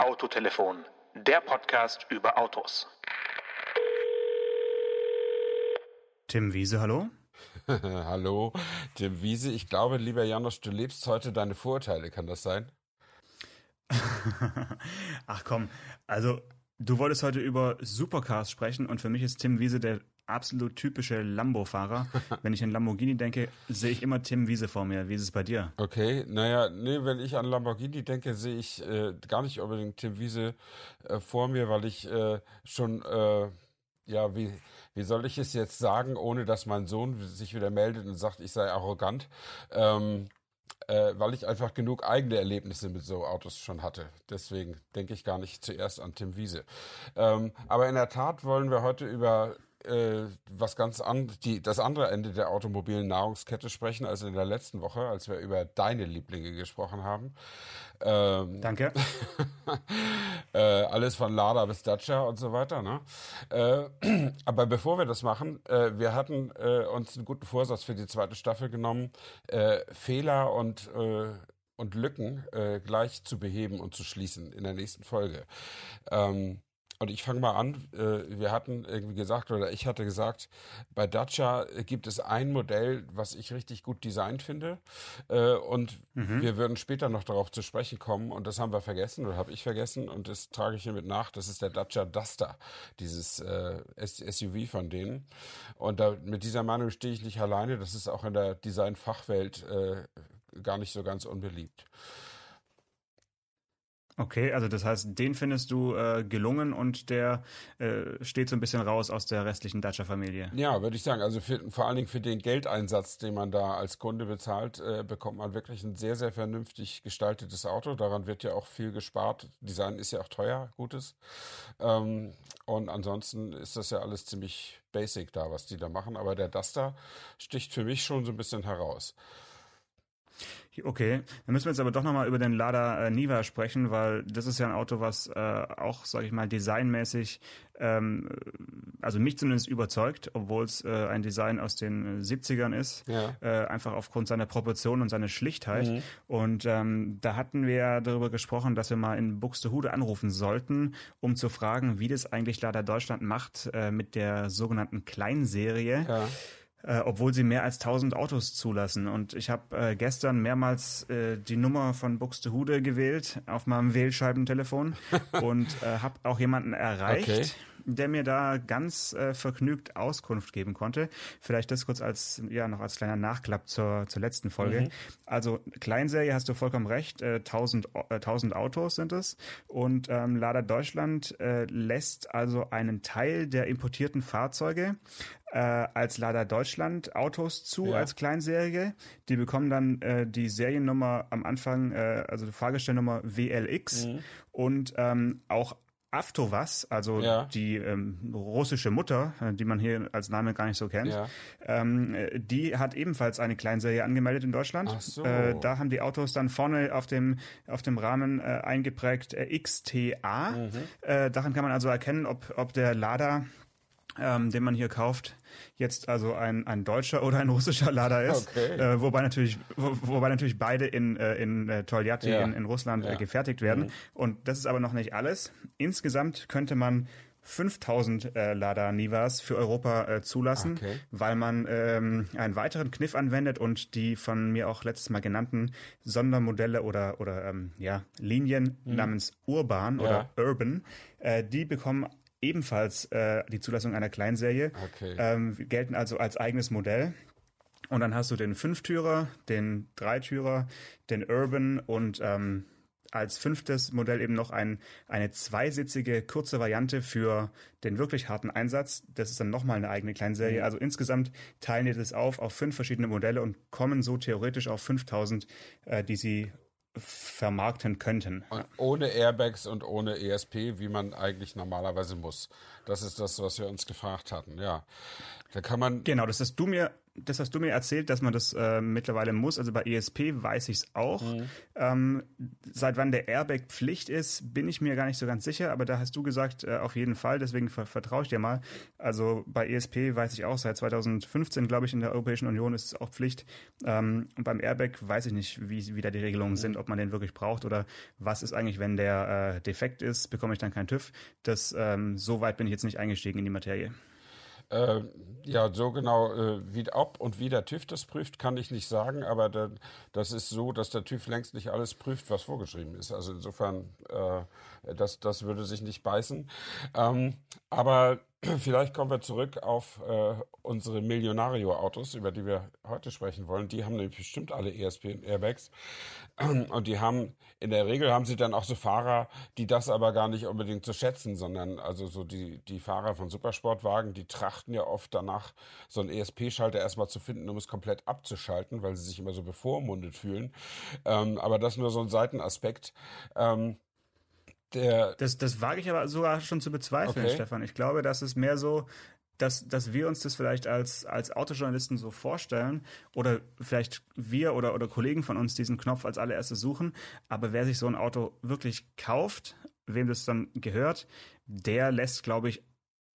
Autotelefon, der Podcast über Autos. Tim Wiese, hallo? hallo, Tim Wiese. Ich glaube, lieber Janosch, du lebst heute deine Vorurteile, kann das sein? Ach komm, also du wolltest heute über Supercars sprechen und für mich ist Tim Wiese der absolut typische Lambo-Fahrer. Wenn ich an Lamborghini denke, sehe ich immer Tim Wiese vor mir. Wie ist es bei dir? Okay, naja, nee, wenn ich an Lamborghini denke, sehe ich äh, gar nicht unbedingt Tim Wiese äh, vor mir, weil ich äh, schon, äh, ja, wie, wie soll ich es jetzt sagen, ohne dass mein Sohn sich wieder meldet und sagt, ich sei arrogant. Ähm, äh, weil ich einfach genug eigene Erlebnisse mit so Autos schon hatte. Deswegen denke ich gar nicht zuerst an Tim Wiese. Ähm, aber in der Tat wollen wir heute über äh, was ganz an, die, das andere Ende der automobilen Nahrungskette sprechen als in der letzten Woche, als wir über deine Lieblinge gesprochen haben. Ähm, Danke. äh, alles von Lada bis Dacia und so weiter. Ne? Äh, aber bevor wir das machen, äh, wir hatten äh, uns einen guten Vorsatz für die zweite Staffel genommen, äh, Fehler und äh, und Lücken äh, gleich zu beheben und zu schließen in der nächsten Folge. Ähm, und ich fange mal an. Äh, wir hatten irgendwie gesagt, oder ich hatte gesagt, bei Dacia gibt es ein Modell, was ich richtig gut designt finde. Äh, und mhm. wir würden später noch darauf zu sprechen kommen. Und das haben wir vergessen oder habe ich vergessen. Und das trage ich hiermit nach. Das ist der Dacia Duster, dieses äh, SUV von denen. Und da, mit dieser Meinung stehe ich nicht alleine. Das ist auch in der Design-Fachwelt gar nicht so ganz unbeliebt. Okay, also das heißt, den findest du äh, gelungen und der äh, steht so ein bisschen raus aus der restlichen Dacia-Familie. Ja, würde ich sagen. Also für, vor allen Dingen für den Geldeinsatz, den man da als Kunde bezahlt, äh, bekommt man wirklich ein sehr, sehr vernünftig gestaltetes Auto. Daran wird ja auch viel gespart. Design ist ja auch teuer, gutes. Ähm, und ansonsten ist das ja alles ziemlich basic da, was die da machen. Aber der Duster sticht für mich schon so ein bisschen heraus. Okay, dann müssen wir jetzt aber doch nochmal über den Lada äh, Niva sprechen, weil das ist ja ein Auto, was äh, auch, sage ich mal, designmäßig, ähm, also mich zumindest überzeugt, obwohl es äh, ein Design aus den 70ern ist, ja. äh, einfach aufgrund seiner Proportion und seiner Schlichtheit. Mhm. Und ähm, da hatten wir darüber gesprochen, dass wir mal in Buxtehude anrufen sollten, um zu fragen, wie das eigentlich Lada Deutschland macht äh, mit der sogenannten Kleinserie. Ja äh, obwohl sie mehr als 1000 Autos zulassen. Und ich habe äh, gestern mehrmals äh, die Nummer von Buxtehude gewählt auf meinem Wählscheibentelefon und äh, habe auch jemanden erreicht. Okay der mir da ganz äh, vergnügt Auskunft geben konnte. Vielleicht das kurz als ja noch als kleiner Nachklapp zur, zur letzten Folge. Mhm. Also Kleinserie hast du vollkommen recht, äh, 1000, äh, 1000 Autos sind es und ähm, Lada Deutschland äh, lässt also einen Teil der importierten Fahrzeuge äh, als Lada Deutschland Autos zu ja. als Kleinserie. Die bekommen dann äh, die Seriennummer am Anfang, äh, also die Fahrgestellnummer WLX mhm. und ähm, auch Avtovas, also ja. die ähm, russische Mutter, äh, die man hier als Name gar nicht so kennt, ja. ähm, die hat ebenfalls eine Kleinserie angemeldet in Deutschland. Ach so. Äh, da haben die Autos dann vorne auf dem auf dem Rahmen äh, eingeprägt äh, XTA. Mhm. Äh, daran kann man also erkennen, ob ob der Lada ähm, den man hier kauft, jetzt also ein, ein deutscher oder ein russischer Lader ist. Okay. Äh, wobei natürlich, wo, wobei natürlich beide in, äh, in äh, Toljatti ja. in, in Russland äh, ja. äh, gefertigt werden. Mhm. Und das ist aber noch nicht alles. Insgesamt könnte man 5000 äh, Lada Nivas für Europa äh, zulassen, okay. weil man ähm, einen weiteren Kniff anwendet und die von mir auch letztes Mal genannten Sondermodelle oder oder ähm, ja Linien mhm. namens Urban ja. oder Urban, äh, die bekommen ebenfalls äh, die Zulassung einer Kleinserie, okay. ähm, gelten also als eigenes Modell. Und dann hast du den Fünftürer, den Dreitürer, den Urban und ähm, als fünftes Modell eben noch ein, eine zweisitzige kurze Variante für den wirklich harten Einsatz. Das ist dann nochmal eine eigene Kleinserie. Mhm. Also insgesamt teilen die das auf auf fünf verschiedene Modelle und kommen so theoretisch auf 5000, äh, die sie vermarkten könnten. Und ohne Airbags und ohne ESP, wie man eigentlich normalerweise muss. Das ist das, was wir uns gefragt hatten, ja. Da kann man. Genau, das hast du mir das hast du mir erzählt, dass man das äh, mittlerweile muss. Also bei ESP weiß ich es auch. Mhm. Ähm, seit wann der Airbag Pflicht ist, bin ich mir gar nicht so ganz sicher, aber da hast du gesagt, äh, auf jeden Fall, deswegen ver vertraue ich dir mal. Also bei ESP weiß ich auch, seit 2015, glaube ich, in der Europäischen Union ist es auch Pflicht. Ähm, und beim Airbag weiß ich nicht, wie, wie da die Regelungen mhm. sind, ob man den wirklich braucht oder was ist eigentlich, wenn der äh, defekt ist, bekomme ich dann keinen TÜV. Das, ähm, so weit bin ich jetzt nicht eingestiegen in die Materie. Äh, ja, so genau, äh, wie ob und wie der TÜV das prüft, kann ich nicht sagen, aber der, das ist so, dass der TÜV längst nicht alles prüft, was vorgeschrieben ist. Also insofern, äh, das, das würde sich nicht beißen. Ähm, aber Vielleicht kommen wir zurück auf äh, unsere Millionario-Autos, über die wir heute sprechen wollen. Die haben nämlich bestimmt alle ESP-Airbags. Und die haben, in der Regel haben sie dann auch so Fahrer, die das aber gar nicht unbedingt zu schätzen, sondern also so die, die Fahrer von Supersportwagen, die trachten ja oft danach, so einen ESP-Schalter erstmal zu finden, um es komplett abzuschalten, weil sie sich immer so bevormundet fühlen. Ähm, aber das nur so ein Seitenaspekt. Ähm, der das, das wage ich aber sogar schon zu bezweifeln, okay. Stefan. Ich glaube, das ist mehr so, dass, dass wir uns das vielleicht als, als Autojournalisten so vorstellen oder vielleicht wir oder, oder Kollegen von uns diesen Knopf als allererstes suchen. Aber wer sich so ein Auto wirklich kauft, wem das dann gehört, der lässt, glaube ich,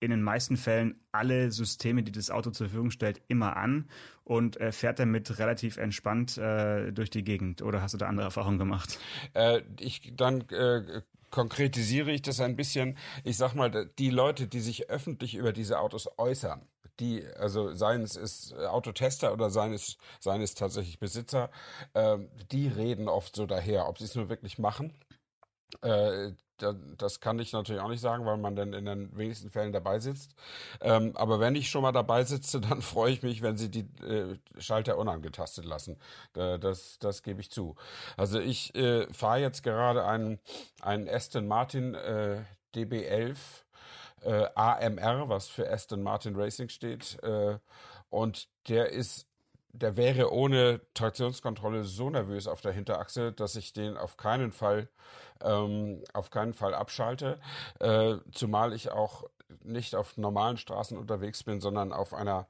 in den meisten Fällen alle Systeme, die das Auto zur Verfügung stellt, immer an und äh, fährt damit relativ entspannt äh, durch die Gegend. Oder hast du da andere Erfahrungen gemacht? Äh, ich dann äh, konkretisiere ich das ein bisschen. Ich sag mal, die Leute, die sich öffentlich über diese Autos äußern, die, also seien es ist Autotester oder seien es, seien es tatsächlich Besitzer, äh, die reden oft so daher, ob sie es nur wirklich machen. Das kann ich natürlich auch nicht sagen, weil man dann in den wenigsten Fällen dabei sitzt. Ähm, aber wenn ich schon mal dabei sitze, dann freue ich mich, wenn sie die äh, Schalter unangetastet lassen. Äh, das, das gebe ich zu. Also ich äh, fahre jetzt gerade einen, einen Aston Martin äh, DB11 äh, AMR, was für Aston Martin Racing steht. Äh, und der ist der wäre ohne Traktionskontrolle so nervös auf der Hinterachse, dass ich den auf keinen Fall ähm, auf keinen Fall abschalte, äh, zumal ich auch nicht auf normalen Straßen unterwegs bin, sondern auf einer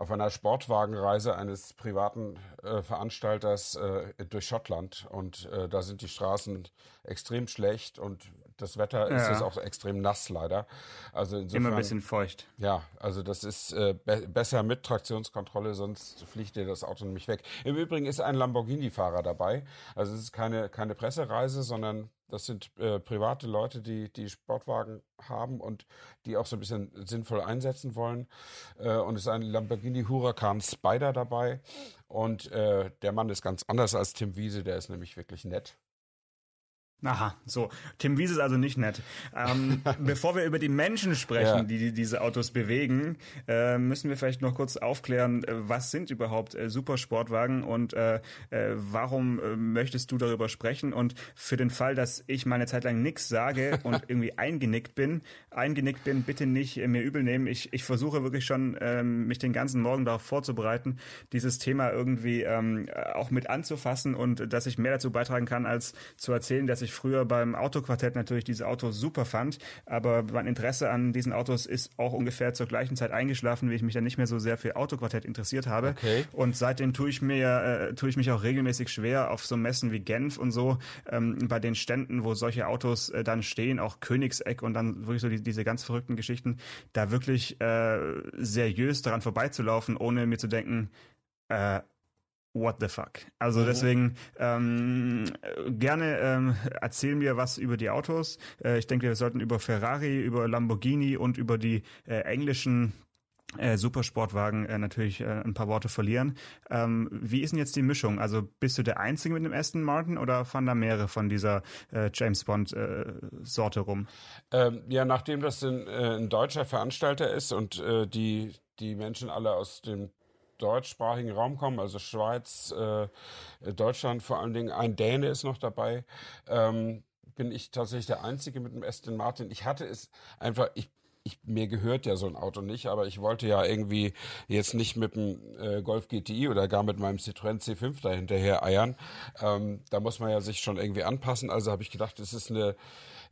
auf einer Sportwagenreise eines privaten äh, Veranstalters äh, durch Schottland. Und äh, da sind die Straßen extrem schlecht und das Wetter ja. ist jetzt auch extrem nass leider. Also insofern, Immer ein bisschen feucht. Ja, also das ist äh, be besser mit Traktionskontrolle, sonst fliegt dir das Auto nämlich weg. Im Übrigen ist ein Lamborghini-Fahrer dabei. Also es ist keine, keine Pressereise, sondern das sind äh, private Leute, die die Sportwagen haben und die auch so ein bisschen sinnvoll einsetzen wollen. Äh, und es ist ein Lamborghini Huracan Spider dabei. Und äh, der Mann ist ganz anders als Tim Wiese, der ist nämlich wirklich nett. Aha, so. Tim Wiese ist also nicht nett. Ähm, bevor wir über die Menschen sprechen, ja. die, diese Autos bewegen, äh, müssen wir vielleicht noch kurz aufklären, äh, was sind überhaupt äh, Supersportwagen und äh, äh warum äh, möchtest du darüber sprechen? Und für den Fall, dass ich meine Zeit lang nichts sage und irgendwie eingenickt bin, eingenickt bin, bitte nicht mir übel nehmen. Ich, ich versuche wirklich schon, ähm, mich den ganzen Morgen darauf vorzubereiten, dieses Thema irgendwie ähm, auch mit anzufassen und dass ich mehr dazu beitragen kann, als zu erzählen, dass ich ich früher beim Autoquartett natürlich diese Autos super fand, aber mein Interesse an diesen Autos ist auch ungefähr zur gleichen Zeit eingeschlafen, wie ich mich dann nicht mehr so sehr für Autoquartett interessiert habe. Okay. Und seitdem tue ich mir, äh, tue ich mich auch regelmäßig schwer auf so Messen wie Genf und so, ähm, bei den Ständen, wo solche Autos äh, dann stehen, auch Königseck und dann wirklich so die, diese ganz verrückten Geschichten, da wirklich äh, seriös daran vorbeizulaufen, ohne mir zu denken, äh, what the fuck. Also mhm. deswegen ähm, gerne ähm, erzähl mir was über die Autos. Äh, ich denke, wir sollten über Ferrari, über Lamborghini und über die äh, englischen äh, Supersportwagen äh, natürlich äh, ein paar Worte verlieren. Ähm, wie ist denn jetzt die Mischung? Also bist du der Einzige mit dem Aston Martin oder fahren da mehrere von dieser äh, James Bond äh, Sorte rum? Ähm, ja, nachdem das ein, äh, ein deutscher Veranstalter ist und äh, die die Menschen alle aus dem deutschsprachigen Raum kommen, also Schweiz, äh, Deutschland vor allen Dingen. Ein Däne ist noch dabei. Ähm, bin ich tatsächlich der Einzige mit dem Aston Martin. Ich hatte es einfach, ich ich, mir gehört ja so ein Auto nicht, aber ich wollte ja irgendwie jetzt nicht mit dem äh, Golf GTI oder gar mit meinem Citroën C5 da hinterher eiern. Ähm, da muss man ja sich schon irgendwie anpassen. Also habe ich gedacht, es ist eine,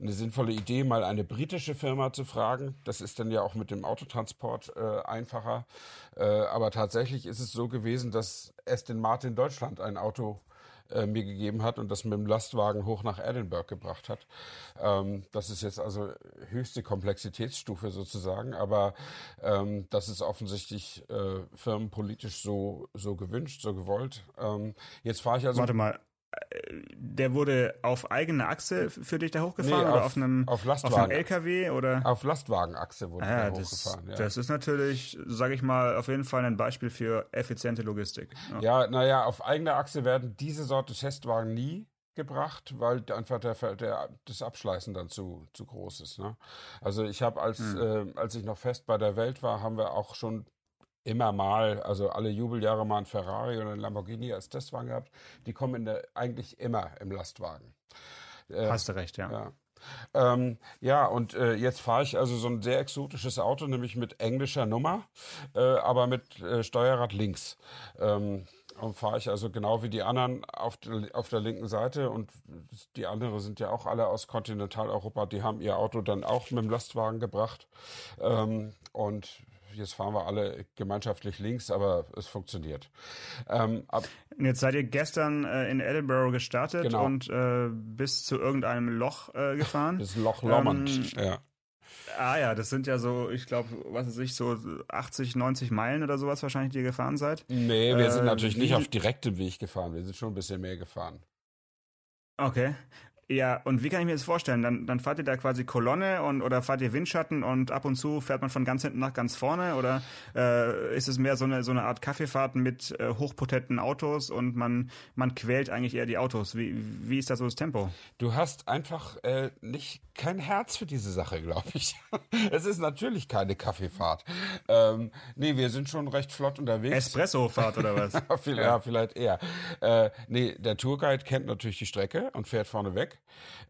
eine sinnvolle Idee, mal eine britische Firma zu fragen. Das ist dann ja auch mit dem Autotransport äh, einfacher. Äh, aber tatsächlich ist es so gewesen, dass Aston Martin Deutschland ein Auto äh, mir gegeben hat und das mit dem Lastwagen hoch nach Edinburgh gebracht hat. Ähm, das ist jetzt also höchste Komplexitätsstufe sozusagen, aber ähm, das ist offensichtlich äh, firmenpolitisch so, so gewünscht, so gewollt. Ähm, jetzt fahre ich also. Warte mal, der wurde auf eigene Achse für dich da hochgefahren nee, oder auf, einem, auf, Lastwagen. auf einem LKW oder auf Lastwagenachse wurde ah, hochgefahren. Das, ja. das ist natürlich, sage ich mal, auf jeden Fall ein Beispiel für effiziente Logistik. Ja, naja, auf eigener Achse werden diese Sorte Testwagen nie gebracht, weil einfach der, der, das Abschleißen dann zu, zu groß ist. Ne? Also ich habe als, hm. äh, als ich noch fest bei der Welt war, haben wir auch schon immer mal, also alle Jubeljahre mal ein Ferrari oder ein Lamborghini als Testwagen gehabt. Die kommen der, eigentlich immer im Lastwagen. Äh, Hast du recht, ja. Ja, ähm, ja und äh, jetzt fahre ich also so ein sehr exotisches Auto, nämlich mit englischer Nummer, äh, aber mit äh, Steuerrad links. Ähm, und fahre ich also genau wie die anderen auf, de, auf der linken Seite und die anderen sind ja auch alle aus Kontinentaleuropa, die haben ihr Auto dann auch mit dem Lastwagen gebracht. Ähm, und jetzt fahren wir alle gemeinschaftlich links, aber es funktioniert. Ähm, jetzt seid ihr gestern äh, in Edinburgh gestartet genau. und äh, bis zu irgendeinem Loch äh, gefahren. Das Loch Lomond, ähm, ja. Ah ja, das sind ja so, ich glaube, was weiß ich, so 80, 90 Meilen oder sowas wahrscheinlich, die ihr gefahren seid. Nee, wir sind äh, natürlich nicht auf direktem Weg gefahren, wir sind schon ein bisschen mehr gefahren. Okay. Ja, und wie kann ich mir das vorstellen? Dann, dann fahrt ihr da quasi Kolonne und oder fahrt ihr Windschatten und ab und zu fährt man von ganz hinten nach ganz vorne oder äh, ist es mehr so eine so eine Art Kaffeefahrt mit äh, hochpotenten Autos und man man quält eigentlich eher die Autos? Wie wie ist da so das Tempo? Du hast einfach äh, nicht kein Herz für diese Sache, glaube ich. es ist natürlich keine Kaffeefahrt. Ähm, nee, wir sind schon recht flott unterwegs. Espressofahrt oder was? ja, vielleicht eher. Äh, nee, der Tourguide kennt natürlich die Strecke und fährt vorne weg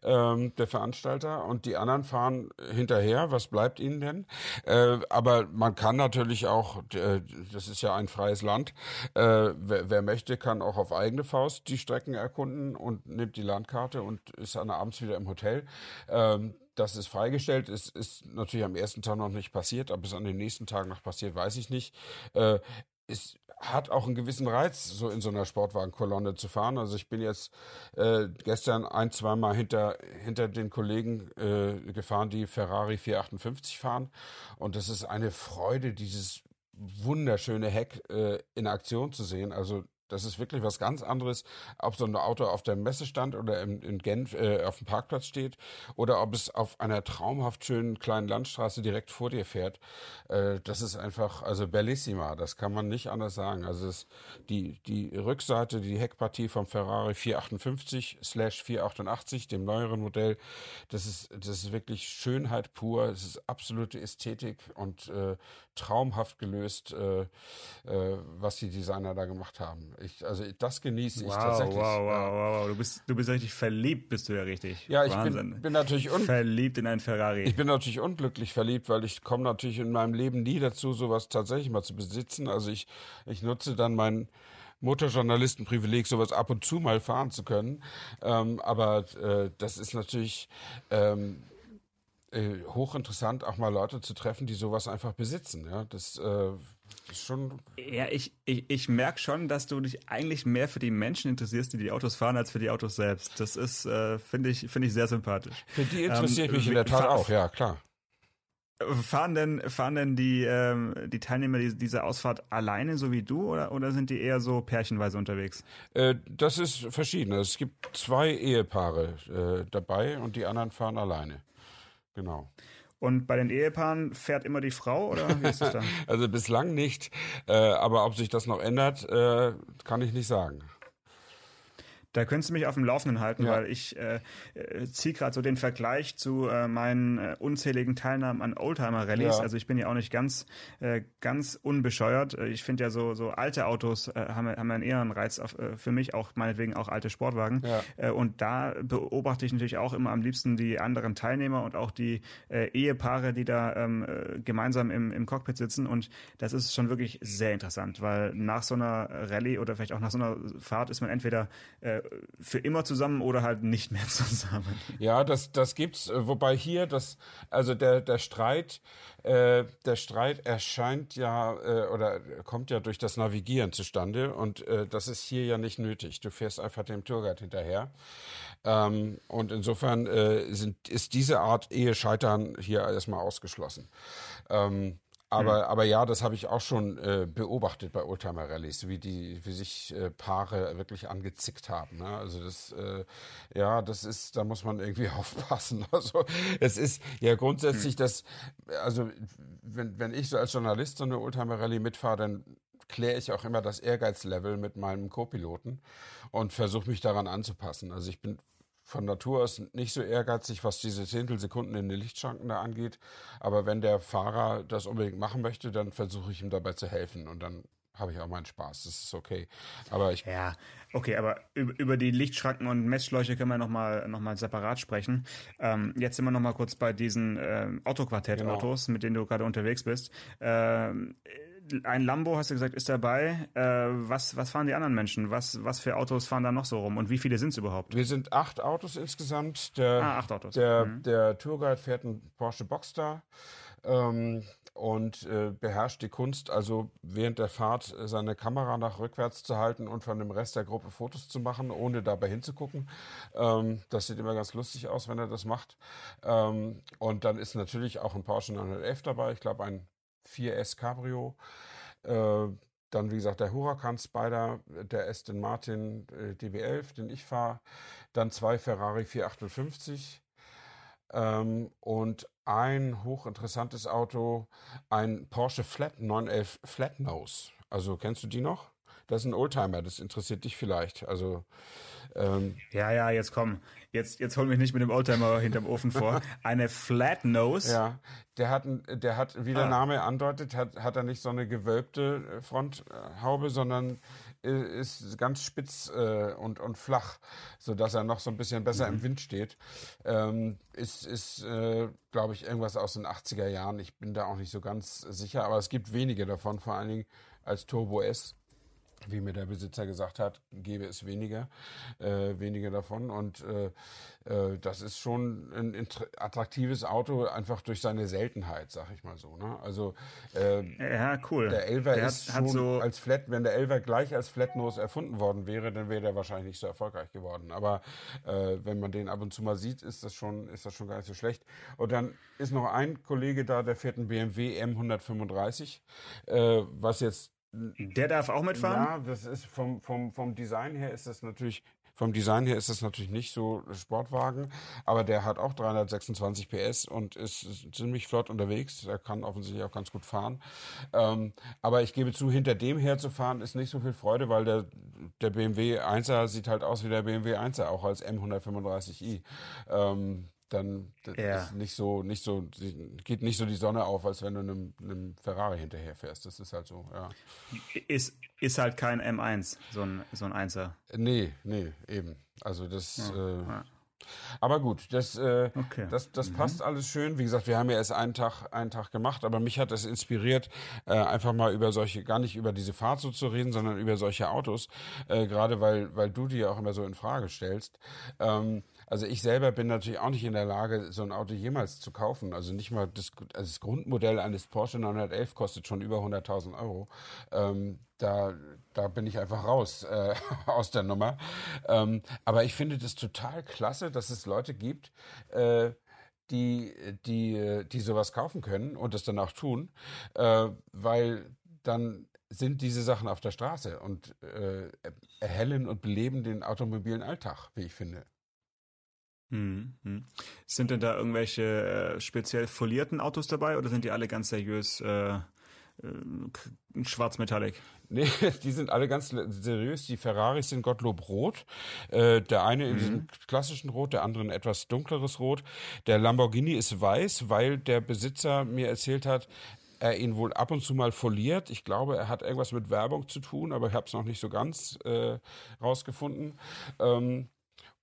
ähm, der Veranstalter, und die anderen fahren hinterher. Was bleibt ihnen denn? Äh, aber man kann natürlich auch, äh, das ist ja ein freies Land, äh, wer, wer, möchte, kann auch auf eigene Faust die Strecken erkunden und nimmt die Landkarte und ist dann abends wieder im Hotel. Ähm, das ist freigestellt, ist, ist natürlich am ersten Tag noch nicht passiert, ob es an den nächsten Tagen noch passiert, weiß ich nicht. Äh, ist hat auch einen gewissen Reiz, so in so einer Sportwagenkolonne zu fahren. Also ich bin jetzt äh, gestern ein, zweimal hinter, hinter den Kollegen äh, gefahren, die Ferrari 458 fahren. Und das ist eine Freude, dieses wunderschöne Heck äh, in Aktion zu sehen. Also das ist wirklich was ganz anderes, ob so ein Auto auf der Messe stand oder in, in Genf äh, auf dem Parkplatz steht oder ob es auf einer traumhaft schönen kleinen Landstraße direkt vor dir fährt. Äh, das ist einfach, also bellissima, das kann man nicht anders sagen. Also es, die, die Rückseite, die Heckpartie vom Ferrari 458 slash 488, dem neueren Modell, das ist, das ist wirklich Schönheit pur, es ist absolute Ästhetik und äh, traumhaft gelöst, äh, äh, was die Designer da gemacht haben. Ich, also das genieße wow, ich tatsächlich. Wow, wow, wow, wow. Du bist, du bist richtig verliebt, bist du ja richtig. Ja, ich bin, bin natürlich verliebt in einen Ferrari. Ich bin natürlich unglücklich verliebt, weil ich komme natürlich in meinem Leben nie dazu, sowas tatsächlich mal zu besitzen. Also ich, ich nutze dann mein Motorjournalistenprivileg, sowas ab und zu mal fahren zu können. Ähm, aber äh, das ist natürlich ähm, äh, hochinteressant, auch mal Leute zu treffen, die sowas einfach besitzen. Ja, das äh, ist schon. Ja, ich, ich, ich merke schon, dass du dich eigentlich mehr für die Menschen interessierst, die die Autos fahren, als für die Autos selbst. Das ist, äh, finde ich, finde ich sehr sympathisch. Für die interessiere ähm, ich mich in der Tat auch, ja, klar. Fahren denn, fahren denn die, ähm, die Teilnehmer dieser Ausfahrt alleine, so wie du, oder, oder sind die eher so pärchenweise unterwegs? Äh, das ist verschieden. Es gibt zwei Ehepaare äh, dabei und die anderen fahren alleine. Genau. Und bei den Ehepaaren fährt immer die Frau oder wie ist es da? also bislang nicht, äh, aber ob sich das noch ändert, äh, kann ich nicht sagen. Da könntest du mich auf dem Laufenden halten, Ja. weil ich äh, äh, ziehe gerade so den Vergleich zu äh, meinen äh, unzähligen Teilnahmen an Oldtimer-Rallyes. Ja. Also ich bin ja auch nicht ganz, äh, ganz unbescheuert. Äh, Ich finde ja so, so alte Autos äh, haben, haben einen eher einen Reiz auf, äh, für mich, auch meinetwegen auch alte Sportwagen. Ja. Äh, und da beobachte ich natürlich auch immer am liebsten die anderen Teilnehmer und auch die äh, Ehepaare, die da ähm, äh, gemeinsam im, im Cockpit sitzen. Und das ist schon wirklich sehr interessant, weil nach so einer Rallye oder vielleicht auch nach so einer Fahrt ist man entweder äh, für immer zusammen oder halt nicht mehr zusammen. Ja, das, das gibt's, äh, wobei hier das, also der, der Streit, äh, der Streit erscheint ja äh, oder kommt ja durch das Navigieren zustande und äh, das ist hier ja nicht nötig. Du fährst einfach dem Tourguide hinterher. Ähm, und insofern äh, sind, ist diese Art Ehescheitern hier erstmal ausgeschlossen. Ähm, aber, aber ja, das habe ich auch schon äh, beobachtet bei Oldtimer Rallyes, wie die, wie sich äh, Paare wirklich angezickt haben. Ne? Also das, äh, ja, das ist, da muss man irgendwie aufpassen. Also es ist ja grundsätzlich das, also wenn, wenn ich so als Journalist so eine Oldtimer Rallye mitfahre, dann kläre ich auch immer das Ehrgeizlevel mit meinem Co-Piloten und versuche mich daran anzupassen. Also ich bin von Natur aus nicht so ehrgeizig, was diese Zehntelsekunden in den Lichtschranken da angeht. Aber wenn der Fahrer das unbedingt machen möchte, dann versuche ich ihm dabei zu helfen und dann habe ich auch meinen Spaß. Das ist okay. Aber ich Ja, okay, aber über, die Lichtschranken und Messschläuche können wir nochmal noch mal separat sprechen. Ähm, jetzt sind wir nochmal kurz bei diesen ähm, Autoquartett-Autos, mit denen du gerade unterwegs bist. Ähm, ein Lambo, hast du gesagt, ist dabei. Äh, was, was fahren die anderen Menschen? Was, was für Autos fahren da noch so rum? Und wie viele sind es überhaupt? Wir sind acht Autos insgesamt. Der, Ah, acht Autos. Der, Mhm. der Tourguide fährt einen Porsche Boxster ähm, und äh, beherrscht die Kunst, also während der Fahrt seine Kamera nach rückwärts zu halten und von dem Rest der Gruppe Fotos zu machen, ohne dabei hinzugucken. Ähm, das sieht immer ganz lustig aus, wenn er das macht. Ähm, und dann ist natürlich auch ein Porsche 911 dabei. Ich glaube, ein 4S Cabrio. Äh, dann, wie gesagt, der Huracan Spider, der Aston Martin äh, DB11, den ich fahre. Dann zwei Ferrari 458 ähm, und ein hochinteressantes Auto, ein Porsche Flat 911 Flat Nose. Also kennst du die noch? Das ist ein Oldtimer, das interessiert dich vielleicht. Also ähm, Ja, ja, jetzt komm. Jetzt, jetzt hol mich nicht mit dem Oldtimer hinterm Ofen vor. Eine Flat Nose. ja, der hat, der hat, wie der Ah. Name andeutet, hat, hat er nicht so eine gewölbte äh, Fronthaube, sondern i- ist ganz spitz äh, und, und flach, sodass er noch so ein bisschen besser im Wind steht. Ähm, ist, ist äh, glaube ich, irgendwas aus den 80er Jahren. Ich bin da auch nicht so ganz sicher, aber es gibt wenige davon, vor allen Dingen als Turbo S. Wie mir der Besitzer gesagt hat, gäbe es weniger, äh, wenige davon. Und äh, äh, das ist schon ein attraktives Auto, einfach durch seine Seltenheit, sag ich mal so. Ne? Also äh, Ja, cool. der Elver Der ist hat, schon hat so, als Flat, wenn der Elver gleich als Flatnose erfunden worden wäre, dann wäre der wahrscheinlich nicht so erfolgreich geworden. Aber äh, wenn man den ab und zu mal sieht, ist das schon, ist das schon gar nicht so schlecht. Und dann ist noch ein Kollege da, der fährt einen BMW M135, äh, was jetzt der darf auch mitfahren? ja, das ist vom, vom, vom Design her ist das natürlich, vom Design her ist das natürlich nicht so Sportwagen, aber der hat auch 326 PS und ist, ziemlich flott unterwegs. Er kann offensichtlich auch ganz gut fahren. Ähm, aber ich gebe zu, hinter dem herzufahren ist nicht so viel Freude, weil der, der BMW 1er sieht halt aus wie der BMW 1er, auch als M135i. Ähm, dann das Ja. ist nicht so, nicht so, geht nicht so die Sonne auf, als wenn du einem, einem Ferrari hinterher fährst. Das ist halt so, ja. Ist, ist halt kein M1, so ein, so ein Einser. Nee, nee, eben. Also das. äh, ja. Aber gut, das, äh, Okay. das, das passt alles schön. Wie gesagt, wir haben ja erst einen Tag, einen Tag gemacht, aber mich hat das inspiriert, äh, einfach mal über solche, gar nicht über diese Fahrt so zu reden, sondern über solche Autos. Äh, Gerade weil, weil du die ja auch immer so in Frage stellst. Ähm, also ich selber bin natürlich auch nicht in der Lage, so ein Auto jemals zu kaufen. Also nicht mal das, also das Grundmodell eines Porsche 911 kostet schon über 100.000 Euro. Ähm, da, da bin ich einfach raus äh, aus der Nummer. Ähm, aber ich finde das total klasse, dass es Leute gibt, äh, die, die, die sowas kaufen können und das dann auch tun, äh, weil dann sind diese Sachen auf der Straße und äh, erhellen und beleben den automobilen Alltag, wie ich finde. Hm, hm. Sind denn da irgendwelche äh, speziell folierten Autos dabei oder sind die alle ganz seriös äh, äh, schwarzmetallic? Nee, die sind alle ganz seriös. Die Ferraris sind Gottlob rot. Äh, der eine in mhm. diesem klassischen Rot, der andere ein etwas dunkleres Rot. Der Lamborghini ist weiß, weil der Besitzer mir erzählt hat, er ihn wohl ab und zu mal foliert. Ich glaube, er hat irgendwas mit Werbung zu tun, aber ich habe es noch nicht so ganz äh, rausgefunden. Ähm,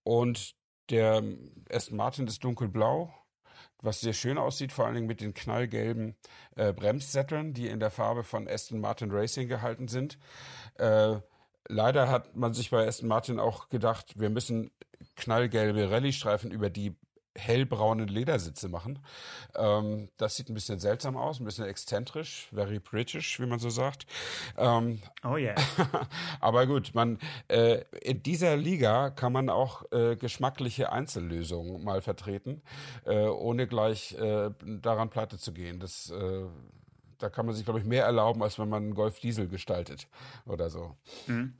und der Aston Martin ist dunkelblau was sehr schön aussieht, vor allen Dingen mit den knallgelben äh, Bremssätteln, die in der Farbe von Aston Martin Racing gehalten sind. Äh, leider hat man sich bei Aston Martin auch gedacht, wir müssen knallgelbe Rallye-Streifen über die hellbraunen Ledersitze machen. Ähm, das sieht ein bisschen seltsam aus, ein bisschen exzentrisch, very British, wie man so sagt. Ähm, oh yeah. aber gut, man äh, in dieser Liga kann man auch äh, geschmackliche Einzellösungen mal vertreten, äh, ohne gleich äh, daran pleite zu gehen. Das äh, da kann man sich, glaube ich, mehr erlauben, als wenn man einen Golf Diesel gestaltet oder so. Mhm.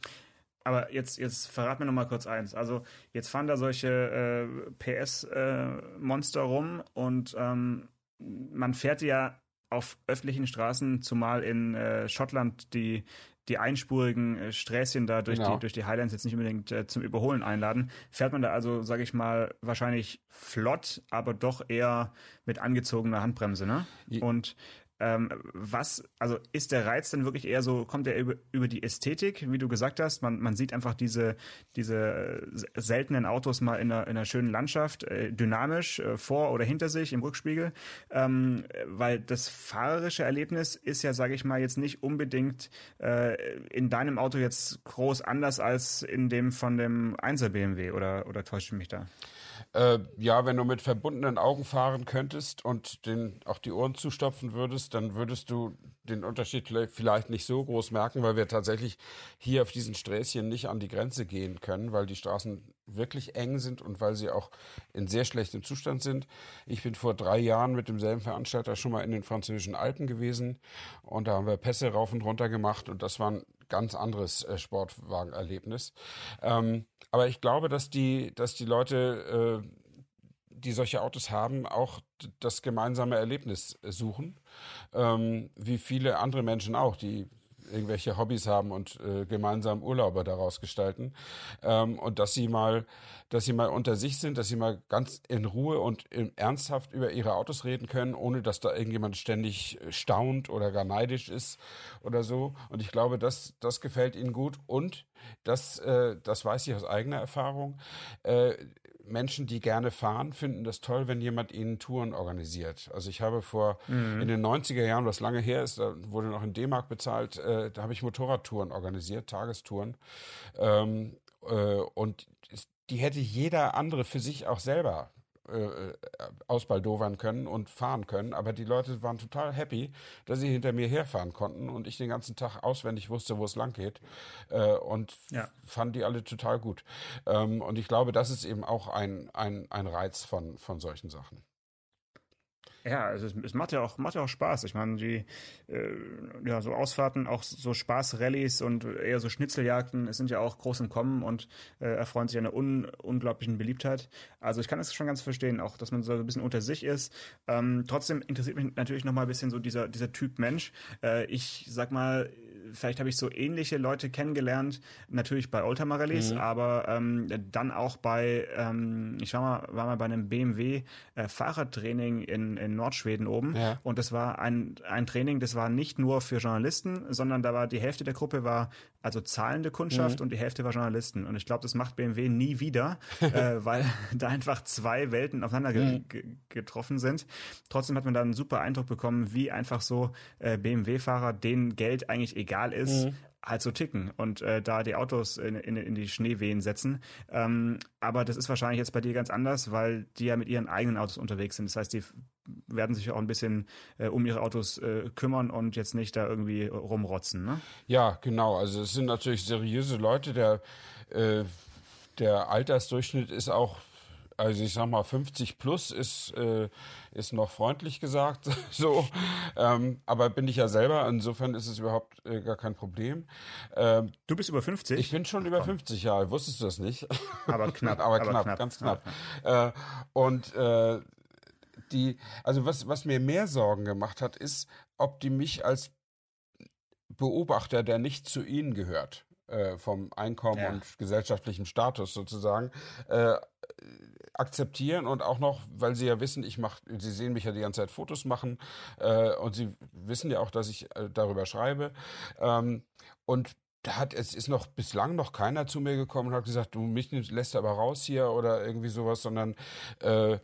Aber jetzt, jetzt verrat mir noch mal kurz eins. Also jetzt fahren da solche äh, PS-Monster äh, rum und ähm, man fährt ja auf öffentlichen Straßen, zumal in äh, Schottland die die einspurigen äh, Sträßchen da durch, genau. die, durch die Highlands jetzt nicht unbedingt äh, zum Überholen einladen, fährt man da also, sage ich mal, wahrscheinlich flott, aber doch eher mit angezogener Handbremse, ne? Und ähm, was, also ist der Reiz dann wirklich eher so, kommt er über, über die Ästhetik, wie du gesagt hast? Man, man sieht einfach diese, diese seltenen Autos mal in einer, in einer schönen Landschaft, äh, dynamisch, äh, vor oder hinter sich im Rückspiegel. Ähm, weil das fahrerische Erlebnis ist ja, sage ich mal, jetzt nicht unbedingt äh, in deinem Auto jetzt groß anders als in dem von dem 1er BMW oder, oder täusche ich mich da? Äh, ja, wenn du mit verbundenen Augen fahren könntest und den auch die Ohren zustopfen würdest, dann würdest du den Unterschied vielleicht nicht so groß merken, weil wir tatsächlich hier auf diesen Sträßchen nicht an die Grenze gehen können, weil die Straßen wirklich eng sind und weil sie auch in sehr schlechtem Zustand sind. Ich bin vor drei Jahren mit demselben Veranstalter schon mal in den französischen Alpen gewesen und da haben wir Pässe rauf und runter gemacht und das war ein ganz anderes äh, Sportwagenerlebnis. Ähm, aber ich glaube, dass die, dass die Leute, äh, die solche Autos haben, auch das gemeinsame Erlebnis suchen, ähm, wie viele andere Menschen auch, die irgendwelche Hobbys haben und äh, gemeinsam Urlaube daraus gestalten ähm, und dass sie mal, dass sie mal unter sich sind, dass sie mal ganz in Ruhe und in, ernsthaft über ihre Autos reden können, ohne dass da irgendjemand ständig staunt oder gar neidisch ist oder so. Und ich glaube, das, das gefällt ihnen gut und das, äh, das weiß ich aus eigener Erfahrung. Äh, Menschen, die gerne fahren, finden das toll, wenn jemand ihnen Touren organisiert. Also ich habe vor mhm. in den 90er Jahren, was lange her ist, da wurde noch in D-Mark bezahlt, äh, da habe ich Motorradtouren organisiert, Tagestouren. Ähm, äh, und die hätte jeder andere für sich auch selber äh, ausbaldowern können und fahren können. Aber die Leute waren total happy, dass sie hinter mir herfahren konnten und ich den ganzen Tag auswendig wusste, wo es lang geht. Äh, und ja. fanden die alle total gut. Ähm, und ich glaube, das ist eben auch ein, ein, ein Reiz von, von solchen Sachen. Ja, es, es, macht ja auch macht ja auch Spaß. Ich meine, die äh, ja so Ausfahrten, auch so Spaß-Rallyes und eher so Schnitzeljagden, es sind ja auch groß im Kommen und äh, erfreuen sich einer un unglaublichen Beliebtheit. Also ich kann das schon ganz verstehen, auch dass man so ein bisschen unter sich ist. Ähm, trotzdem interessiert mich natürlich noch mal ein bisschen so dieser dieser Typ Mensch. Äh, ich sag mal, vielleicht habe ich so ähnliche Leute kennengelernt, natürlich bei Oldtimer Rallyes, mhm. aber ähm, dann auch bei, ähm, ich war mal, war mal bei einem BMW äh, Fahrradtraining in, in Nordschweden oben ja. und das war ein, ein Training, das war nicht nur für Journalisten, sondern da war die Hälfte der Gruppe war also zahlende Kundschaft mhm. und die Hälfte war Journalisten und ich glaube, das macht BMW nie wieder, äh, weil da einfach zwei Welten aufeinander mhm. getroffen sind. Trotzdem hat man da einen super Eindruck bekommen, wie einfach so äh, BMW-Fahrer denen Geld eigentlich egal egal ist, mhm. Halt so ticken und äh, da die Autos in, in, in die Schneewehen setzen. Ähm, aber das ist wahrscheinlich jetzt bei dir ganz anders, weil die ja mit ihren eigenen Autos unterwegs sind. Das heißt, die werden sich auch ein bisschen äh, um ihre Autos äh, kümmern und jetzt nicht da irgendwie rumrotzen. Ne? Ja, genau. Also es sind natürlich seriöse Leute. Der, äh, der Altersdurchschnitt ist auch also ich sag mal 50 plus ist äh, ist noch freundlich gesagt so. Ähm, aber bin ich ja selber. Insofern ist es überhaupt äh, gar kein Problem. Ähm, du bist über 50 ich bin schon Ach, über 50 Jahre wusstest du das nicht. Aber knapp aber, aber knapp, ganz knapp ja. äh, und äh, die also was was mir mehr Sorgen gemacht hat ist ob die mich als Beobachter, der nicht zu ihnen gehört, äh, vom Einkommen Ja. und gesellschaftlichem Status sozusagen, äh, akzeptieren und auch noch, weil sie ja wissen, ich mache, sie sehen mich ja die ganze Zeit Fotos machen äh, und sie wissen ja auch, dass ich äh, darüber schreibe. Ähm, und da hat es ist noch bislang noch keiner zu mir gekommen und hat gesagt, du mich lässt aber raus hier oder irgendwie sowas, sondern äh,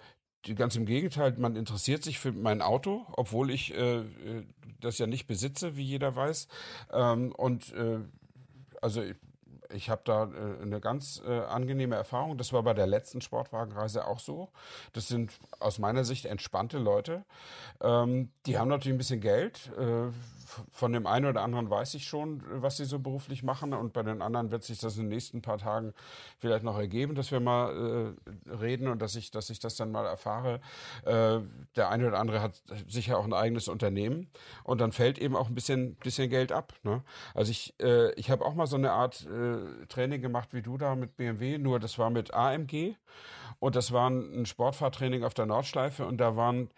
ganz im Gegenteil, man interessiert sich für mein Auto, obwohl ich äh, äh, das ja nicht besitze, wie jeder weiß. Ähm, und äh, also ich, habe da äh, eine ganz äh, angenehme Erfahrung. Das war bei der letzten Sportwagenreise auch so. Das sind aus meiner Sicht entspannte Leute. Ähm, die haben natürlich ein bisschen Geld. Äh, von dem einen oder anderen weiß ich schon, was sie so beruflich machen. Und bei den anderen wird sich das in den nächsten paar Tagen vielleicht noch ergeben, dass wir mal äh, reden und dass ich, dass ich das dann mal erfahre. Äh, der eine oder andere hat sicher auch ein eigenes Unternehmen. Und dann fällt eben auch ein bisschen, bisschen Geld ab. Ne? Also ich, äh, ich habe auch mal so eine Art äh, Training gemacht wie du da mit BMW, nur das war mit AMG und das war ein Sportfahrtraining auf der Nordschleife und da waren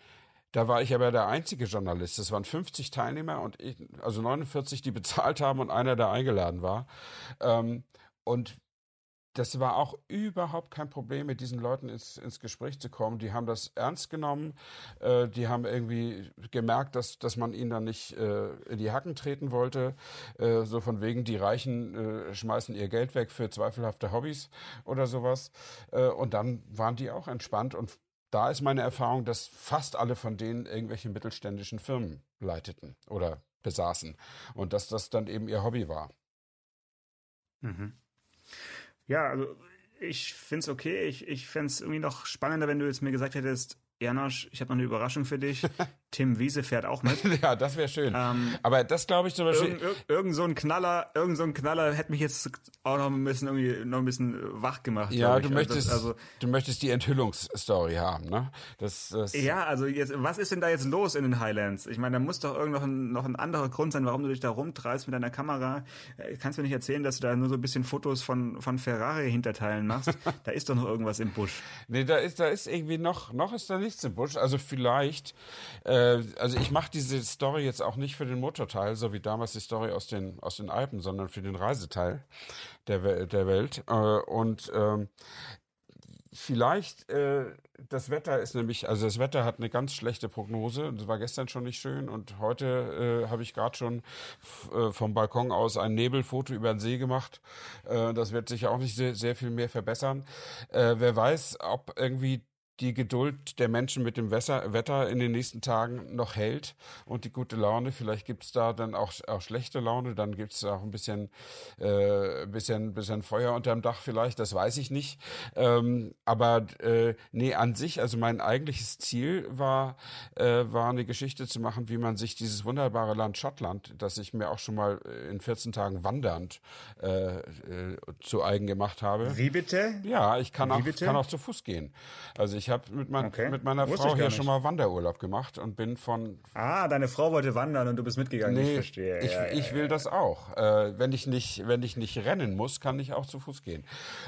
da war ich aber der einzige Journalist. Es waren 50 Teilnehmer und ich, also 49, die bezahlt haben und einer, der eingeladen war. Ähm, und das war auch überhaupt kein Problem, mit diesen Leuten ins, ins Gespräch zu kommen. Die haben das ernst genommen. Äh, die haben irgendwie gemerkt, dass, dass man ihnen dann nicht äh, in die Hacken treten wollte. Äh, so von wegen, die Reichen äh, schmeißen ihr Geld weg für zweifelhafte Hobbys oder sowas. Äh, und dann waren die auch entspannt. Und da ist meine Erfahrung, dass fast alle von denen irgendwelche mittelständischen Firmen leiteten oder besaßen. Und dass das dann eben ihr Hobby war. Mhm. Ja, also ich find's okay. Ich, ich fänd's irgendwie noch spannender, wenn du jetzt mir gesagt hättest, Janosch, ich habe noch eine Überraschung für dich. Tim Wiese fährt auch mit. ja, das wäre schön. Ähm, Aber das glaube ich zum Beispiel. Irgend, irg- irgend so ein Knaller, irgend so ein Knaller hätte mich jetzt auch noch ein bisschen irgendwie noch ein bisschen wach gemacht. Ja, du ich. möchtest, Also, das- du möchtest die Enthüllungsstory haben, ne? Das, das, ja, also jetzt, was ist denn da jetzt los in den Highlands? Ich meine, da muss doch irgend noch ein, noch ein anderer Grund sein, warum du dich da rumtreibst mit deiner Kamera. Äh, Kannst du mir nicht erzählen, dass du da nur so ein bisschen Fotos von, von Ferrari-Hinterteilen machst? da ist doch noch irgendwas im Busch. Nee, da ist, da ist irgendwie noch, noch ist da nichts im Busch. Also vielleicht, äh, also ich mache diese Story jetzt auch nicht für den Motorteil, so wie damals die Story aus den, aus den Alpen, sondern für den Reiseteil der, der Welt. Äh, und ähm, vielleicht, äh, das Wetter ist nämlich, also das Wetter hat eine ganz schlechte Prognose. Das war gestern schon nicht schön und heute äh, habe ich gerade schon äh, vom Balkon aus ein Nebelfoto über den See gemacht. Äh, das wird sicher auch nicht sehr, sehr viel mehr verbessern. Äh, wer weiß, ob irgendwie die Geduld der Menschen mit dem Wetter, in den nächsten Tagen noch hält und die gute Laune. Vielleicht gibt's da dann auch, auch schlechte Laune, dann gibt's auch ein bisschen, äh, bisschen, bisschen Feuer unterm Dach vielleicht, das weiß ich nicht. Ähm, aber äh, nee, an sich, also mein eigentliches Ziel war, äh, war eine Geschichte zu machen, wie man sich dieses wunderbare Land Schottland, das ich mir auch schon mal äh, in 14 Tagen wandernd äh, äh, zu eigen gemacht habe. Wie bitte? Ja, ich kann auch, kann auch zu Fuß gehen. Also ich habe mit, mein, Okay. mit meiner Wusste Frau ich hier nicht. schon mal Wanderurlaub gemacht und bin von Ah, deine Frau wollte wandern und du bist mitgegangen. ich Nee, verstehe. ich, ja, ich ja, will das auch. Äh, wenn ich nicht, wenn ich nicht rennen muss, kann ich auch zu Fuß gehen.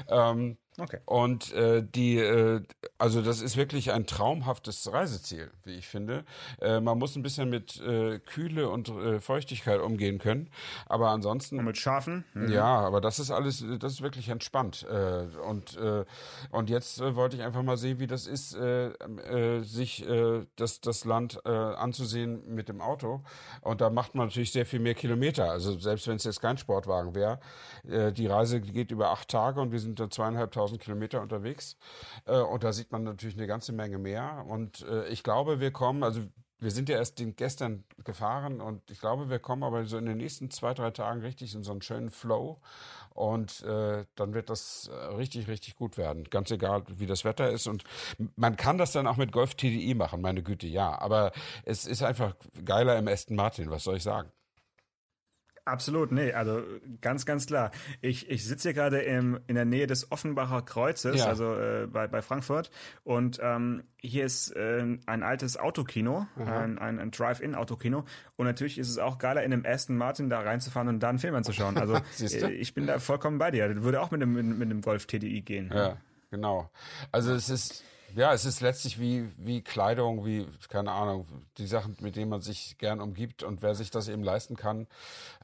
Ähm, Okay. Und äh, die, äh, also das ist wirklich ein traumhaftes Reiseziel, wie ich finde. Äh, man muss ein bisschen mit äh, Kühle und äh, Feuchtigkeit umgehen können, aber ansonsten Und mit Schafen? Hm. ja, aber das ist alles, das ist wirklich entspannt. Äh, und, äh, und jetzt äh, wollte ich einfach mal sehen, wie das ist, äh, äh, sich äh, das, das Land äh, anzusehen mit dem Auto. Und da macht man natürlich sehr viel mehr Kilometer. Also selbst wenn es jetzt kein Sportwagen wäre, äh, die Reise geht über acht Tage und wir sind da zweieinhalbtausend Kilometer unterwegs. Äh, und da sieht man natürlich eine ganze Menge mehr. Und äh, ich glaube, wir kommen, also wir sind ja erst gestern gefahren und ich glaube, wir kommen aber so in den nächsten zwei, drei Tagen richtig in so einen schönen Flow. Und äh, dann wird das äh, richtig, richtig gut werden. Ganz egal, wie das Wetter ist. Und man kann das dann auch mit Golf TDI machen, meine Güte, ja. Aber es ist einfach geiler im Aston Martin, was soll ich sagen? Absolut, nee, also ganz, ganz klar. Ich, ich sitze hier gerade im, in der Nähe des Offenbacher Kreuzes, Ja. also äh, bei, bei Frankfurt. Und ähm, hier ist äh, ein altes Autokino, ein, ein, ein Drive-In-Autokino. Und natürlich ist es auch geiler, in einem Aston Martin da reinzufahren und da einen Film anzuschauen. Also äh, ich bin da vollkommen bei dir. Das würde auch mit einem, mit, mit einem Golf TDI gehen. Ja, genau. Also es ist, ja, es ist letztlich wie, wie Kleidung, wie, keine Ahnung, die Sachen, mit denen man sich gern umgibt und wer sich das eben leisten kann.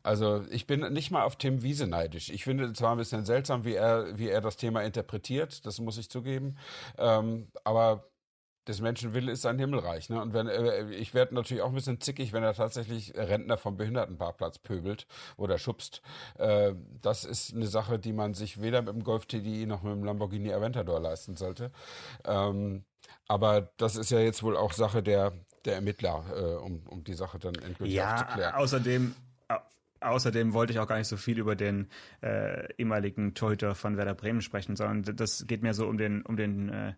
Also ich bin nicht mal auf Tim Wiese neidisch. Ich finde zwar ein bisschen seltsam, wie er, wie er das Thema interpretiert, das muss ich zugeben. Ähm, aber des Menschen Wille ist sein Himmelreich. Ne? Und wenn äh, ich werde natürlich auch ein bisschen zickig, wenn er tatsächlich Rentner vom Behindertenparkplatz pöbelt oder schubst. Äh, das ist eine Sache, die man sich weder mit dem Golf TDI noch mit dem Lamborghini Aventador leisten sollte. Ähm, aber das ist ja jetzt wohl auch Sache der, der Ermittler, äh, um, um die Sache dann endgültig ja, aufzuklären. Außerdem Außerdem wollte ich auch gar nicht so viel über den äh, ehemaligen Torhüter von Werder Bremen sprechen, sondern das geht mir so um den um den äh,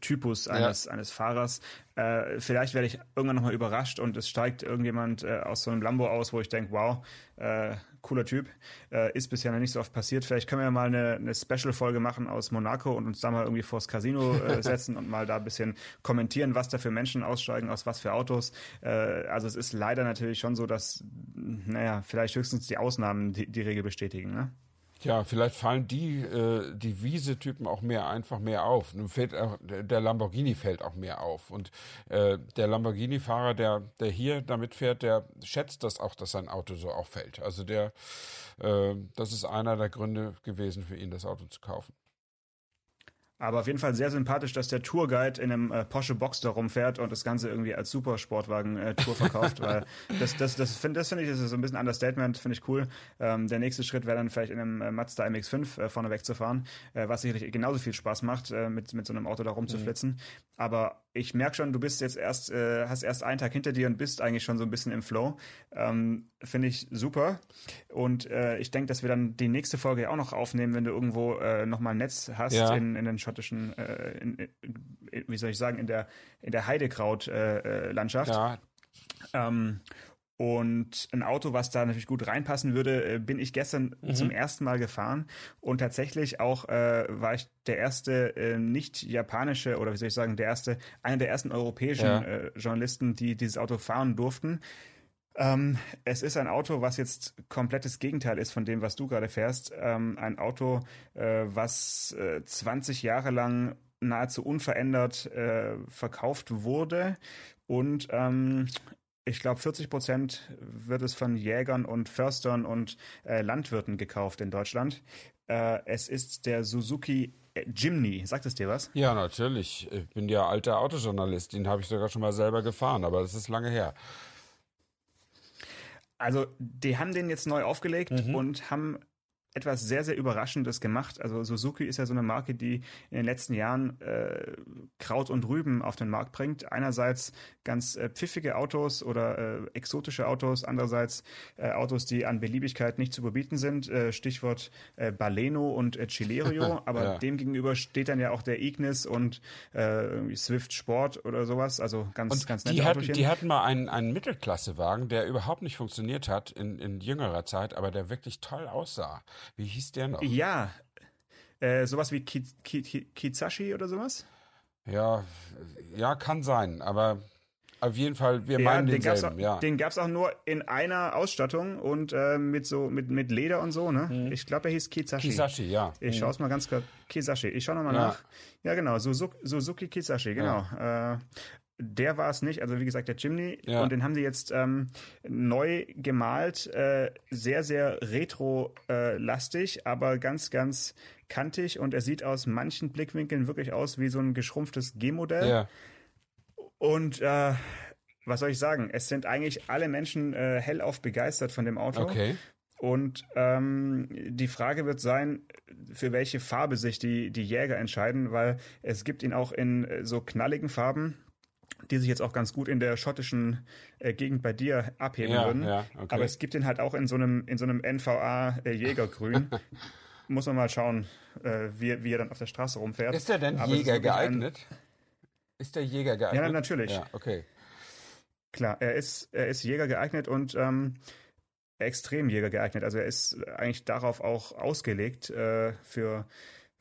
Typus eines ja. eines Fahrers. Äh, vielleicht werde ich irgendwann nochmal überrascht und es steigt irgendjemand äh, aus so einem Lambo aus, wo ich denke, wow, äh, cooler Typ. Äh, ist bisher noch nicht so oft passiert. Vielleicht können wir mal eine, eine Special-Folge machen aus Monaco und uns da mal irgendwie vors Casino äh, setzen und mal da ein bisschen kommentieren, was da für Menschen aussteigen, aus was für Autos. Äh, also es ist leider natürlich schon so, dass, naja, vielleicht höchstens die Ausnahmen die, die Regel bestätigen. Ne? Ja, vielleicht fallen die, äh, die Wiese-Typen auch mehr einfach mehr auf. Nun fällt auch, der Lamborghini fällt auch mehr auf. Und äh, der Lamborghini-Fahrer, der, der hier damit fährt, der schätzt das auch, dass sein Auto so auffällt. Also der, äh, das ist einer der Gründe gewesen für ihn, das Auto zu kaufen. Aber auf jeden Fall sehr sympathisch, dass der Tourguide in einem äh, Porsche Boxster rumfährt und das Ganze irgendwie als Supersportwagen-Tour äh, verkauft, weil das, das, das finde das find ich, das ist so ein bisschen Understatement, finde ich cool. Ähm, der nächste Schritt wäre dann vielleicht in einem äh, Mazda MX-5 äh, vorne wegzufahren, äh, was sicherlich genauso viel Spaß macht, äh, mit, mit so einem Auto da rumzuflitzen. Mhm. Aber ich merke schon, du bist jetzt erst, äh, hast erst einen Tag hinter dir und bist eigentlich schon so ein bisschen im Flow. Ähm, Finde ich super. Und äh, ich denke, dass wir dann die nächste Folge auch noch aufnehmen, wenn du irgendwo äh, nochmal ein Netz hast ja. in, in den schottischen, äh, in, in, wie soll ich sagen, in der, in der Heidekraut-Landschaft. Äh, ja. Ähm, und ein Auto, was da natürlich gut reinpassen würde, äh, bin ich gestern mhm. zum ersten Mal gefahren. Und tatsächlich auch äh, war ich der erste äh, nicht japanische oder wie soll ich sagen, der erste, einer der ersten europäischen ja. äh, Journalisten, die dieses Auto fahren durften. Ähm, es ist ein Auto, was jetzt komplettes Gegenteil ist von dem, was du gerade fährst. Ähm, ein Auto, äh, was äh, 20 Jahre lang nahezu unverändert äh, verkauft wurde und ähm, ich glaube, 40 Prozent wird es von Jägern und Förstern und äh, Landwirten gekauft in Deutschland. Äh, es ist der Suzuki äh, Jimny. Sagt es dir was? Ja, natürlich. Ich bin ja alter Autojournalist. Den habe ich sogar schon mal selber gefahren, aber das ist lange her. Also, die haben den jetzt neu aufgelegt mhm. und haben etwas sehr, sehr Überraschendes gemacht. Also Suzuki ist ja so eine Marke, die in den letzten Jahren äh, Kraut und Rüben auf den Markt bringt. Einerseits ganz äh, pfiffige Autos oder äh, exotische Autos, andererseits äh, Autos, die an Beliebigkeit nicht zu überbieten sind. Äh, Stichwort äh, Baleno und äh, Cilerio. Aber ja. dem gegenüber steht dann ja auch der Ignis und äh, Swift Sport oder sowas. Also ganz, und ganz nette die hatten, die hatten mal einen, einen Mittelklassewagen, der überhaupt nicht funktioniert hat in, in jüngerer Zeit, aber der wirklich toll aussah. Wie hieß der noch? Ja, äh, sowas wie Ki Ki Ki Kizashi oder sowas? Ja, ja, kann sein, aber auf jeden Fall, wir ja, meinen den denselben, auch, ja. Den gab es auch nur in einer Ausstattung und äh, mit so mit, mit Leder und so, ne? Mhm. Ich glaube, er hieß Kizashi. Kizashi, ja. Ich mhm. schaue es mal ganz kurz. Kizashi, ich schaue nochmal ja. nach. Ja, genau, Suzuki, Suzuki Kizashi, genau. Ja. Äh, der war es nicht, also wie gesagt der Chimney ja. und den haben sie jetzt ähm, neu gemalt, äh, sehr sehr retro-lastig, äh, aber ganz ganz kantig und er sieht aus manchen Blickwinkeln wirklich aus wie so ein geschrumpftes G-Modell. Ja. Und äh, was soll ich sagen? Es sind eigentlich alle Menschen äh, hellauf begeistert von dem Auto. Okay. Und ähm, die Frage wird sein, für welche Farbe sich die, die Jäger entscheiden, weil es gibt ihn auch in äh, so knalligen Farben die sich jetzt auch ganz gut in der schottischen äh, Gegend bei dir abheben ja, würden. Ja, okay. Aber es gibt den halt auch in so einem, in so einem NVA äh, Jägergrün. Muss man mal schauen, äh, wie, wie er dann auf der Straße rumfährt. Ist der denn Aber Jäger geeignet? Ein, ist der Jäger geeignet? Ja, natürlich. Ja, okay. Klar, er ist, er ist Jäger geeignet und ähm, extrem Jäger geeignet. Also er ist eigentlich darauf auch ausgelegt äh, für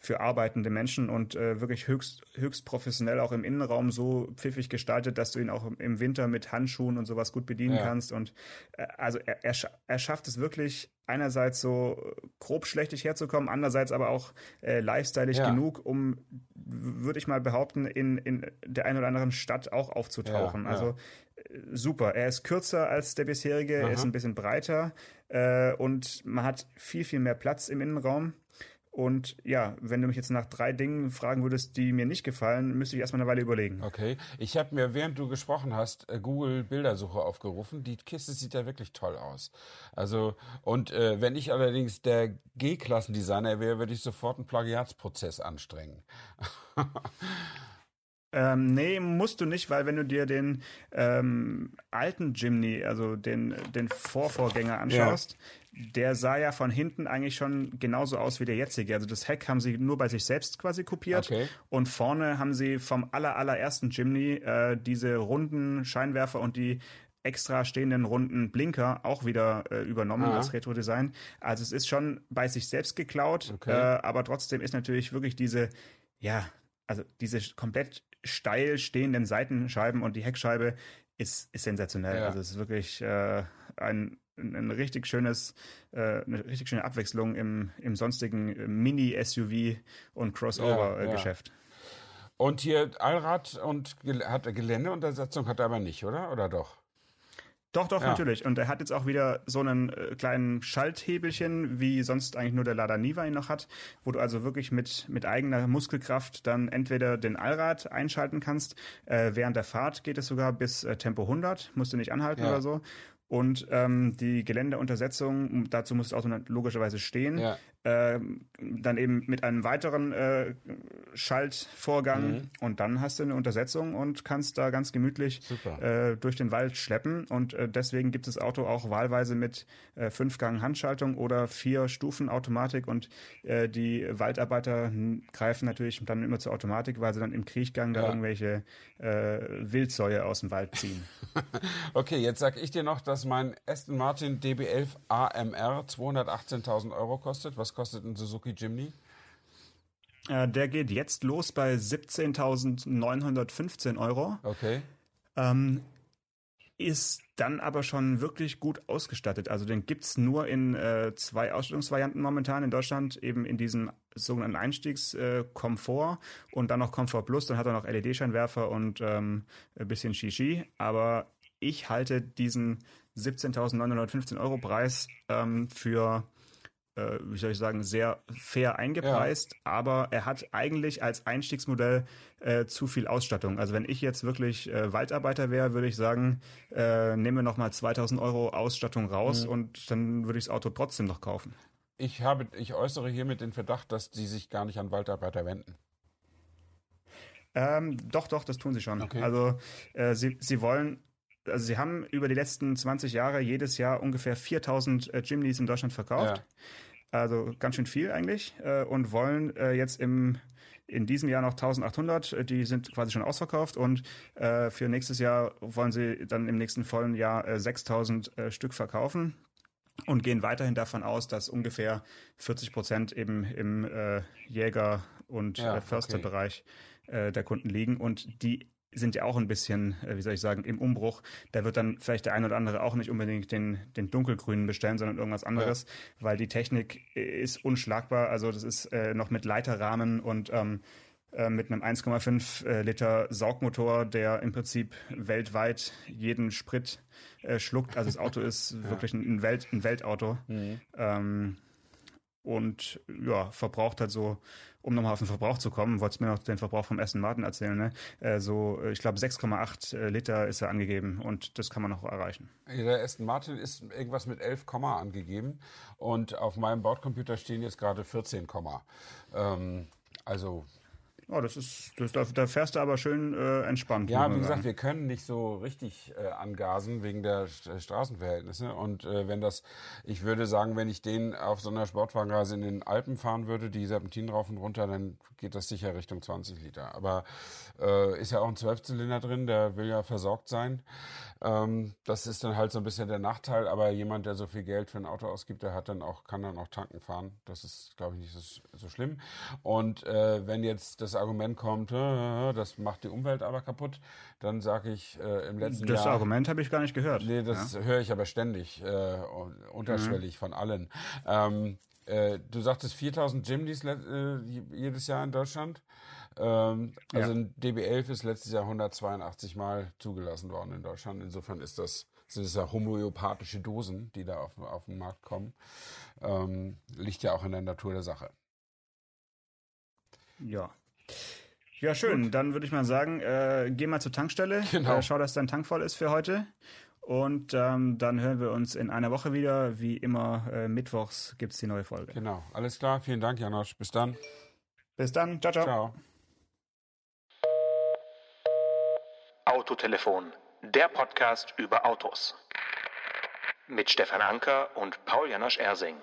für arbeitende Menschen und äh, wirklich höchst, höchst professionell auch im Innenraum so pfiffig gestaltet, dass du ihn auch im Winter mit Handschuhen und sowas gut bedienen ja. kannst. Und äh, also er, er, er schafft es wirklich einerseits so grob schlechtig herzukommen, andererseits aber auch äh, lifestyleig ja. genug, um würde ich mal behaupten, in, in der einen oder anderen Stadt auch aufzutauchen. Ja, also äh, super. Er ist kürzer als der bisherige, er ist ein bisschen breiter äh, und man hat viel, viel mehr Platz im Innenraum. Und ja, wenn du mich jetzt nach drei Dingen fragen würdest, die mir nicht gefallen, müsste ich erstmal eine Weile überlegen. Okay. Ich habe mir, während du gesprochen hast, äh, Google Bildersuche aufgerufen. Die Kiste sieht ja wirklich toll aus. Also, und äh, wenn ich allerdings der G-Klassendesigner wäre, würde ich sofort einen Plagiatsprozess anstrengen. Ähm, nee, musst du nicht, weil wenn du dir den ähm, alten Jimny, also den, den Vorvorgänger anschaust. Der sah ja von hinten eigentlich schon genauso aus wie der jetzige. Also das Heck haben sie nur bei sich selbst quasi kopiert okay. und vorne haben sie vom aller, allerersten Jimny äh, diese runden Scheinwerfer und die extra stehenden runden Blinker auch wieder äh, übernommen ah. als Retro-Design. Also es ist schon bei sich selbst geklaut, okay. äh, aber trotzdem ist natürlich wirklich diese, ja, also diese komplett steil stehenden Seitenscheiben und die Heckscheibe ist, ist sensationell. Ja. Also es ist wirklich äh, ein, ein richtig schönes, äh, eine richtig schöne Abwechslung im, im sonstigen Mini-SUV und Crossover-Geschäft. Ja, ja. Und hier Allrad und hat Geländeuntersetzung hat er aber nicht, oder? Oder doch? Doch, doch, ja. natürlich. Und er hat jetzt auch wieder so einen äh, kleinen Schalthebelchen, wie sonst eigentlich nur der Lada Niva ihn noch hat, wo du also wirklich mit, mit eigener Muskelkraft dann entweder den Allrad einschalten kannst. Äh, während der Fahrt geht es sogar bis äh, Tempo 100, musst du nicht anhalten ja. oder so. Und ähm, die Geländeuntersetzung, dazu muss das Auto logischerweise stehen, ja. Ähm, dann eben mit einem weiteren äh, Schaltvorgang mhm. und dann hast du eine Untersetzung und kannst da ganz gemütlich äh, durch den Wald schleppen. Und äh, deswegen gibt das Auto auch wahlweise mit äh, Fünfgang Handschaltung oder vier Stufen Automatik und äh, die Waldarbeiter greifen natürlich dann immer zur Automatik, weil sie dann im Kriechgang ja. da irgendwelche äh, Wildsäue aus dem Wald ziehen. okay, jetzt sag ich dir noch, dass dass mein Aston Martin DB11 AMR 218.000 Euro kostet. Was kostet ein Suzuki Jimny? Äh, der geht jetzt los bei 17.915 Euro. Okay. Ähm, ist dann aber schon wirklich gut ausgestattet. Also den gibt es nur in äh, zwei Ausstattungsvarianten momentan in Deutschland, eben in diesem sogenannten Einstiegskomfort äh, und dann noch Komfort Plus, dann hat er noch LED-Scheinwerfer und ähm, ein bisschen Shishi. Aber ich halte diesen 17.915 Euro Preis ähm, für, äh, wie soll ich sagen, sehr fair eingepreist, ja. aber er hat eigentlich als Einstiegsmodell äh, zu viel Ausstattung. Also wenn ich jetzt wirklich äh, Waldarbeiter wäre, würde ich sagen, äh, nehme nochmal 2.000 Euro Ausstattung raus mhm. und dann würde ich das Auto trotzdem noch kaufen. Ich habe, ich äußere hiermit den Verdacht, dass sie sich gar nicht an Waldarbeiter wenden. Ähm, doch, doch, das tun sie schon. Okay. Also äh, sie, sie wollen also sie haben über die letzten 20 Jahre jedes Jahr ungefähr 4000 äh, Jimneys in Deutschland verkauft. Ja. Also ganz schön viel eigentlich äh, und wollen äh, jetzt im in diesem Jahr noch 1800, äh, die sind quasi schon ausverkauft und äh, für nächstes Jahr wollen sie dann im nächsten vollen Jahr äh, 6000 äh, Stück verkaufen und gehen weiterhin davon aus, dass ungefähr 40 Prozent eben im äh, Jäger- und ja, äh, Försterbereich okay. äh, der Kunden liegen und die sind ja auch ein bisschen, äh, wie soll ich sagen, im Umbruch. Da wird dann vielleicht der ein oder andere auch nicht unbedingt den, den dunkelgrünen bestellen, sondern irgendwas anderes, ja. weil die Technik ist unschlagbar. Also das ist äh, noch mit Leiterrahmen und ähm, äh, mit einem 1,5 äh, Liter Saugmotor, der im Prinzip weltweit jeden Sprit äh, schluckt. Also das Auto ist ja. wirklich ein, Welt, ein Weltauto. Mhm. Ähm, und ja, verbraucht halt so, um nochmal auf den Verbrauch zu kommen, wolltest mir noch den Verbrauch vom Aston Martin erzählen, ne? Äh, so, ich glaube 6,8 äh, Liter ist er angegeben und das kann man noch erreichen. Der Aston Martin ist irgendwas mit 11, angegeben und auf meinem Bordcomputer stehen jetzt gerade 14, ähm, also Oh, das ist, das, da, da fährst du aber schön äh, entspannt. Ja, wie gesagt, wir können nicht so richtig äh, angasen wegen der St Straßenverhältnisse. Und äh, wenn das, ich würde sagen, wenn ich den auf so einer Sportwagenreise in den Alpen fahren würde, die Serpentinen rauf und runter, dann geht das sicher Richtung 20 Liter. Aber äh, ist ja auch ein Zwölfzylinder drin, der will ja versorgt sein. Ähm, das ist dann halt so ein bisschen der Nachteil, aber jemand, der so viel Geld für ein Auto ausgibt, der hat dann auch, kann dann auch tanken fahren. Das ist, glaube ich, nicht so, so schlimm. Und äh, wenn jetzt das Argument kommt, äh, das macht die Umwelt aber kaputt, dann sage ich äh, im letzten das Jahr. Das Argument habe ich gar nicht gehört. Nee, das ja. höre ich aber ständig, äh, unterschwellig mhm. von allen. Ähm, Äh, du sagtest 4000 Jimdys äh, jedes Jahr in Deutschland. Ähm, also Ja. ein DB11 ist letztes Jahr 182 Mal zugelassen worden in Deutschland. Insofern ist das, sind es ja homöopathische Dosen, die da auf, auf den Markt kommen. Ähm, liegt ja auch in der Natur der Sache. Ja. Ja, schön. Dann würde ich mal sagen, äh, geh mal zur Tankstelle. Genau. Äh, schau, dass dein Tank voll ist für heute. Und ähm, dann hören wir uns in einer Woche wieder. Wie immer, äh, mittwochs gibt's die neue Folge. Genau. Alles klar. Vielen Dank, Janosch. Bis dann. Bis dann. Ciao, ciao. Ciao. Autotelefon, der Podcast über Autos. Mit Stefan Anker und Paul Janosch Ersing.